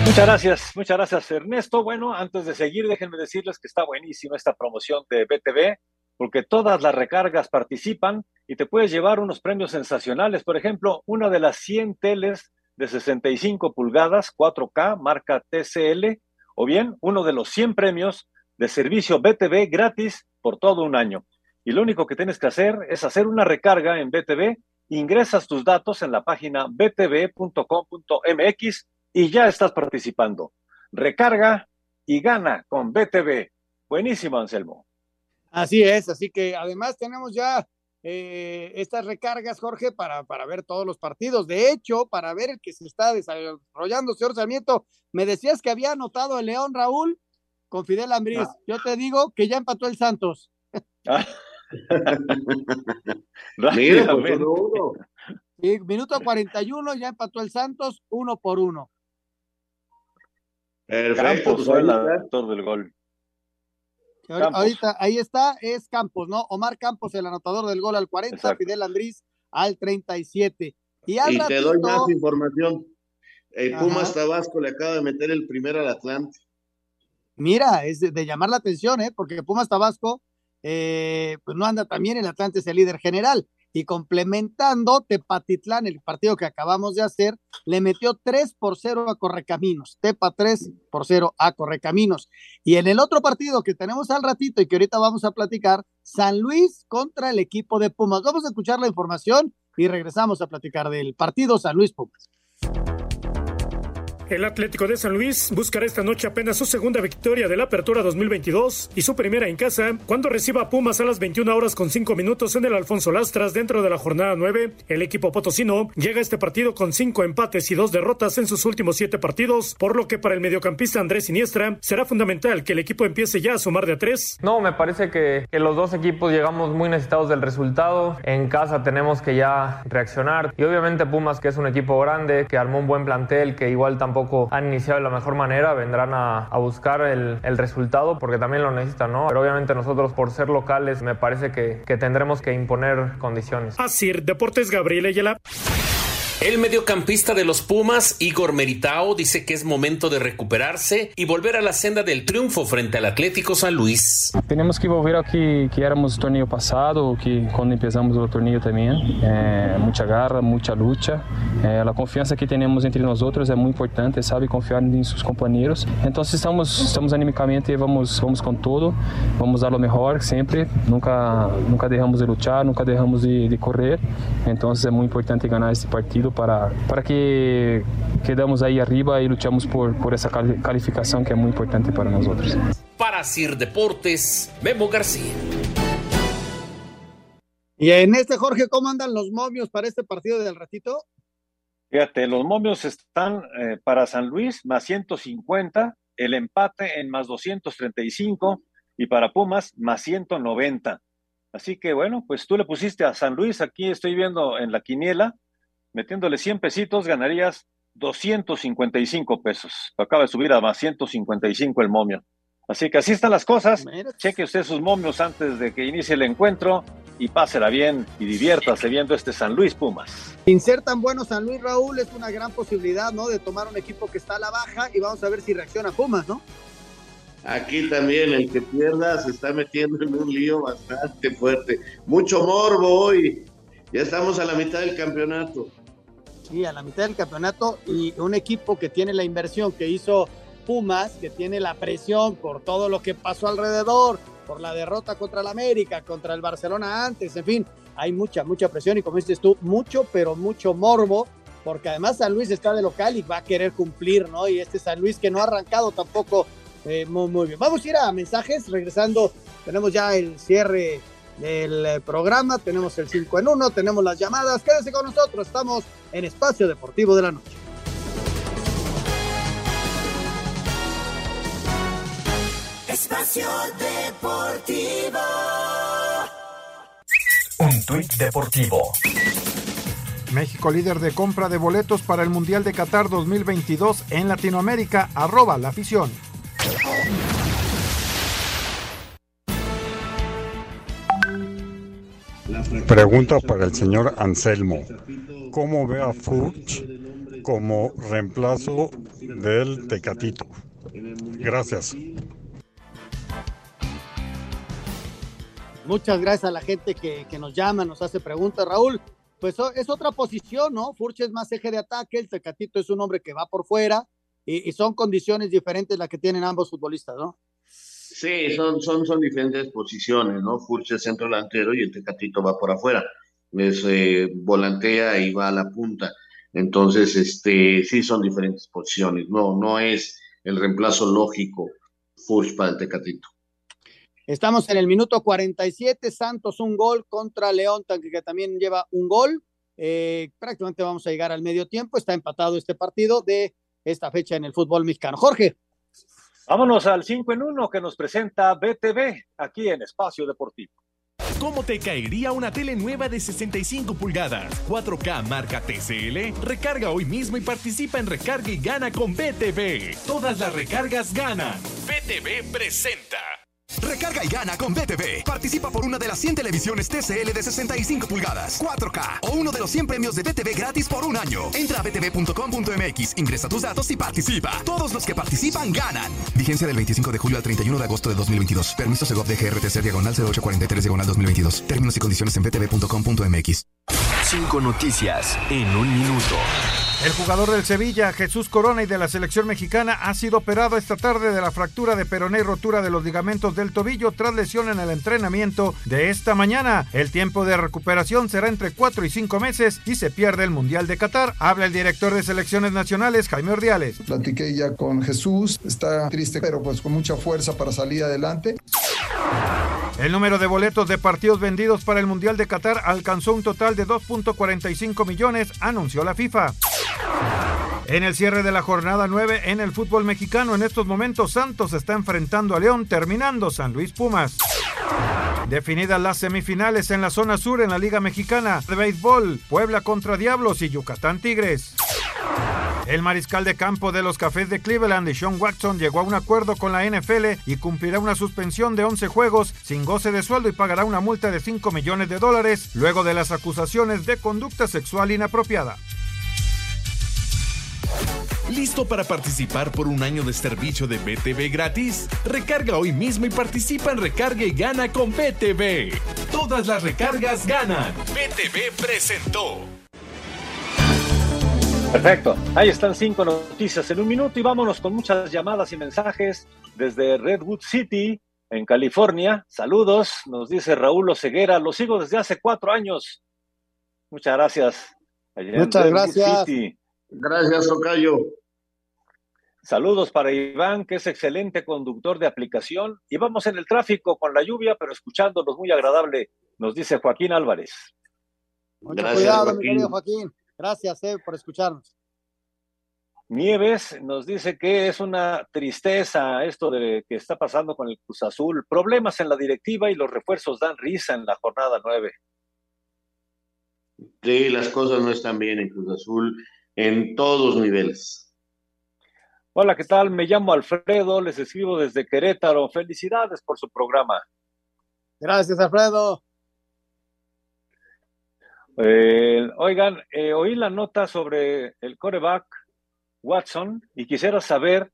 S26: Muchas gracias, muchas gracias Ernesto. Bueno, antes de seguir, déjenme decirles que está buenísima esta promoción de BTV porque todas las recargas participan y te puedes llevar unos premios sensacionales. Por ejemplo, una de las 100 teles de 65 pulgadas 4K marca TCL o bien uno de los 100 premios de servicio BTV gratis por todo un año. Y lo único que tienes que hacer es hacer una recarga en BTV, ingresas tus datos en la página btv.com.mx y ya estás participando. Recarga y gana con BTV. Buenísimo, Anselmo.
S8: Así es, así que además tenemos ya eh, estas recargas, Jorge, para, para ver todos los partidos. De hecho, para ver el que se está desarrollando, señor Sarmiento, me decías que había anotado el León Raúl con Fidel Ambriz. Ah. Yo te digo que ya empató el Santos.
S10: Ah. Mira, por uno.
S8: Sí, minuto 41, ya empató el Santos, uno por uno.
S26: Perfecto. Campos fue el autor del gol.
S8: Campos. Ahorita, ahí está, es Campos, ¿no? Omar Campos, el anotador del gol al 40, Exacto. Fidel Andrés al 37.
S10: Y, al y ratito, te doy más información. El Pumas Ajá. Tabasco le acaba de meter el primer al Atlante.
S8: Mira, es de, de llamar la atención, ¿eh? Porque Pumas Tabasco, eh, pues no anda también, el Atlante es el líder general. Y complementando, Tepatitlán, el partido que acabamos de hacer, le metió 3 por 0 a Correcaminos. Tepa 3 por 0 a Correcaminos. Y en el otro partido que tenemos al ratito y que ahorita vamos a platicar, San Luis contra el equipo de Pumas. Vamos a escuchar la información y regresamos a platicar del partido San Luis Pumas.
S27: El Atlético de San Luis buscará esta noche apenas su segunda victoria de la Apertura 2022 y su primera en casa cuando reciba a Pumas a las 21 horas con 5 minutos en el Alfonso Lastras dentro de la jornada 9. El equipo potosino llega a este partido con 5 empates y 2 derrotas en sus últimos 7 partidos, por lo que para el mediocampista Andrés Siniestra será fundamental que el equipo empiece ya a sumar de a 3.
S28: No, me parece que, que los dos equipos llegamos muy necesitados del resultado. En casa tenemos que ya reaccionar y obviamente Pumas que es un equipo grande, que armó un buen plantel, que igual tampoco han iniciado de la mejor manera, vendrán a, buscar el, el, resultado porque también lo necesitan, ¿no? Pero obviamente nosotros por ser locales me parece que, que tendremos que imponer condiciones.
S27: Así, Deportes Gabriel Ayala.
S29: El mediocampista de los Pumas, Igor Meritao, dice que es momento de recuperarse y volver a la senda del triunfo frente al Atlético San Luis.
S30: Tenemos que volver a que, que éramos el torneo pasado, que cuando empezamos el torneo también. Eh, mucha garra, mucha lucha. Eh, la confianza que tenemos entre nosotros es muy importante, sabe confiar en sus compañeros. Entonces estamos, estamos anímicamente, vamos, vamos con todo, vamos a lo mejor siempre. Nunca, nunca dejamos de luchar, nunca dejamos de, de correr. Entonces es muy importante ganar este partido para, para que quedamos ahí arriba y luchamos por, por esa calificación que es muy importante para nosotros.
S29: Para Sir Deportes, Memo García.
S8: Y en este, Jorge, ¿cómo andan los momios para este partido del ratito?
S26: Fíjate, los momios están eh, para San Luis más 150, el empate en más 235 y para Pumas más 190. Así que bueno, pues tú le pusiste a San Luis, aquí estoy viendo en la quiniela, metiéndole 100 pesitos ganarías 255 pesos. Acaba de subir a más 155 el momio. Así que así están las cosas. Cheque usted sus momios antes de que inicie el encuentro y pásela bien y diviértase viendo este San Luis Pumas.
S8: Sin ser tan bueno San Luis Raúl es una gran posibilidad, ¿no? De tomar un equipo que está a la baja y vamos a ver si reacciona Pumas, ¿no?
S10: Aquí también el que pierda se está metiendo en un lío bastante fuerte. Mucho morbo hoy. Ya estamos a la mitad del campeonato.
S8: Sí, a la mitad del campeonato y un equipo que tiene la inversión que hizo Pumas, que tiene la presión por todo lo que pasó alrededor, por la derrota contra el América, contra el Barcelona antes, en fin, hay mucha, mucha presión y como dices tú, mucho, pero mucho morbo, porque además San Luis está de local y va a querer cumplir, ¿no? Y este San Luis que no ha arrancado tampoco eh, muy, muy bien. Vamos a ir a mensajes, regresando, tenemos ya el cierre del programa, tenemos el 5 en 1, tenemos las llamadas, quédese con nosotros, estamos en Espacio Deportivo de la Noche.
S13: Espacio Deportivo.
S14: Un tuit deportivo.
S1: México líder de compra de boletos para el Mundial de Qatar 2022 en Latinoamérica, arroba la afición.
S31: Pregunta para el señor Anselmo. ¿Cómo ve a Furch como reemplazo del Tecatito? Gracias.
S8: Muchas gracias a la gente que, nos llama, nos hace preguntas, Raúl. Pues es otra posición, ¿no? Furch es más eje de ataque, el Tecatito es un hombre que va por fuera y, y son condiciones diferentes las que tienen ambos futbolistas, ¿no?
S10: Sí, son, son, son diferentes posiciones, ¿no? Furch es centro delantero y el Tecatito va por afuera. Es eh, volantea y va a la punta. Entonces, este, sí son diferentes posiciones. No, no es el reemplazo lógico Furch para el Tecatito.
S8: Estamos en el minuto 47, Santos un gol contra León, que también lleva un gol. Eh, prácticamente vamos a llegar al medio tiempo, está empatado este partido de esta fecha en el fútbol mexicano. Jorge.
S26: Vámonos al 5 en 1 que nos presenta BTV aquí en Espacio Deportivo.
S14: ¿Cómo te caería una tele nueva de 65 pulgadas, 4K marca TCL? Recarga hoy mismo y participa en Recarga y Gana con BTV. Todas las recargas ganan. BTV presenta.
S32: Recarga y gana con BTV. Participa por una de las 100 televisiones TCL de 65 pulgadas, 4K o uno de los 100 premios de BTV gratis por un año. Entra a btv.com.mx, ingresa tus datos y participa. Todos los que participan ganan. Vigencia del 25 de julio al 31 de agosto de 2022. Permiso Segov de GRTC diagonal 0843 diagonal 2022. Términos y condiciones en btv.com.mx.
S33: Cinco noticias en un minuto.
S1: El jugador del Sevilla, Jesús Corona y de la selección mexicana, ha sido operado esta tarde de la fractura de peroné y rotura de los ligamentos del tobillo tras lesión en el entrenamiento de esta mañana. El tiempo de recuperación será entre 4 y 5 meses y se pierde el Mundial de Qatar. Habla el director de selecciones nacionales, Jaime Ordiales.
S34: Platiqué ya con Jesús, está triste, pero pues con mucha fuerza para salir adelante.
S1: El número de boletos de partidos vendidos para el Mundial de Qatar alcanzó un total de 2.45 millones, anunció la FIFA. En el cierre de la jornada 9 en el fútbol mexicano, en estos momentos Santos está enfrentando a León, terminando San Luis Pumas. Definidas las semifinales en la zona sur en la Liga Mexicana de Béisbol, Puebla contra Diablos y Yucatán Tigres. El mariscal de campo de los Cafés de Cleveland, Sean Watson, llegó a un acuerdo con la NFL y cumplirá una suspensión de 11 juegos sin goce de sueldo y pagará una multa de 5 millones de dólares luego de las acusaciones de conducta sexual inapropiada.
S14: ¿Listo para participar por un año de servicio de BTV gratis? Recarga hoy mismo y participa en Recarga y Gana con BTV. Todas las recargas ganan. BTV presentó.
S26: Perfecto. Ahí están cinco noticias en un minuto y vámonos con muchas llamadas y mensajes desde Redwood City, en California. Saludos, nos dice Raúl Oseguera. Lo sigo desde hace cuatro años. Muchas gracias.
S8: Muchas gracias.
S10: Gracias, Ocayo.
S26: Saludos para Iván, que es excelente conductor de aplicación. Y vamos en el tráfico con la lluvia, pero escuchándonos muy agradable, nos dice Joaquín Álvarez.
S8: Mucho Gracias, cuidado, Joaquín. mi querido Joaquín. Gracias eh, por escucharnos.
S26: Nieves nos dice que es una tristeza esto de que está pasando con el Cruz Azul. Problemas en la directiva y los refuerzos dan risa en la jornada nueve.
S10: Sí, las cosas no están bien en Cruz Azul en todos niveles.
S26: Hola, ¿qué tal? Me llamo Alfredo, les escribo desde Querétaro. Felicidades por su programa.
S8: Gracias, Alfredo.
S26: Eh, oigan, eh, oí la nota sobre el coreback Watson y quisiera saber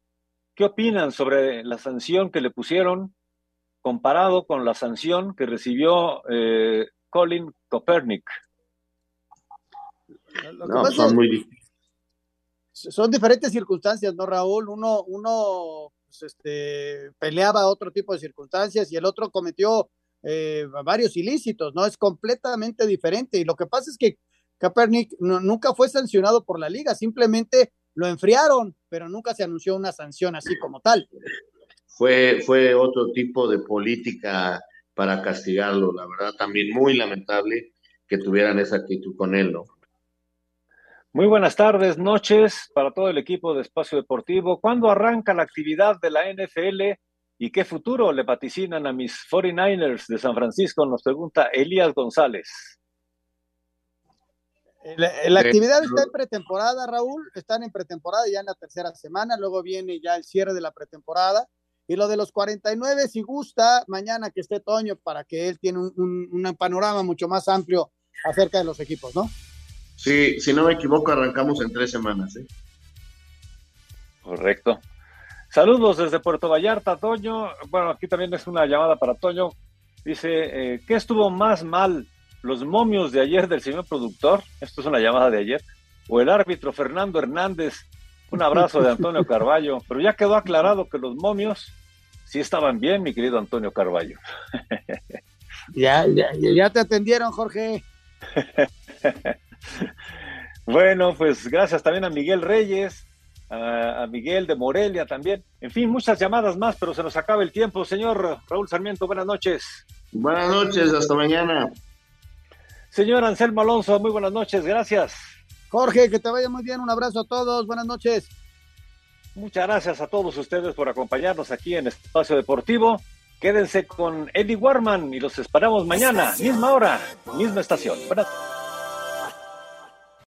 S26: qué opinan sobre la sanción que le pusieron comparado con la sanción que recibió eh, Colin Copernic.
S10: No, son muy
S8: son diferentes circunstancias, ¿no, Raúl? Uno, uno pues, este, peleaba otro tipo de circunstancias y el otro cometió eh, varios ilícitos, ¿no? Es completamente diferente. Y lo que pasa es que Kaepernick nunca fue sancionado por la liga, simplemente lo enfriaron, pero nunca se anunció una sanción así como tal.
S10: Fue, fue otro tipo de política para castigarlo, la verdad, también muy lamentable que tuvieran esa actitud con él, ¿no?
S26: Muy buenas tardes, noches para todo el equipo de Espacio Deportivo. ¿Cuándo arranca la actividad de la NFL y qué futuro le vaticinan a mis 49ers de San Francisco? Nos pregunta Elías González.
S8: La, actividad está en pretemporada, Raúl. Están en pretemporada ya en la tercera semana. Luego viene ya el cierre de la pretemporada. Y lo de los 49, si gusta, mañana que esté Toño, para que él tiene un, un panorama mucho más amplio acerca de los equipos, ¿no?
S10: Sí, si no me equivoco, arrancamos en tres semanas. ¿eh?
S26: Correcto. Saludos desde Puerto Vallarta, Toño. Bueno, aquí también es una llamada para Toño. Dice, eh, ¿qué estuvo más mal? ¿Los momios de ayer del señor productor? Esto es una llamada de ayer. ¿O el árbitro Fernando Hernández? Un abrazo de Antonio Carballo. Pero ya quedó aclarado que los momios sí estaban bien, mi querido Antonio Carballo.
S8: ya, ya, ya te atendieron, Jorge.
S26: bueno, pues gracias también a Miguel Reyes, a, Miguel de Morelia también. En fin, muchas llamadas más, pero se nos acaba el tiempo. Señor Raúl Sarmiento, buenas noches.
S10: Buenas noches, hasta mañana.
S26: Señor Anselmo Alonso, muy buenas noches, gracias.
S8: Jorge, que te vaya muy bien, un abrazo a todos, buenas noches.
S26: Muchas gracias a todos ustedes por acompañarnos aquí en Espacio Deportivo. Quédense con Eddie Warman y los esperamos mañana, misma hora, misma estación. Buenas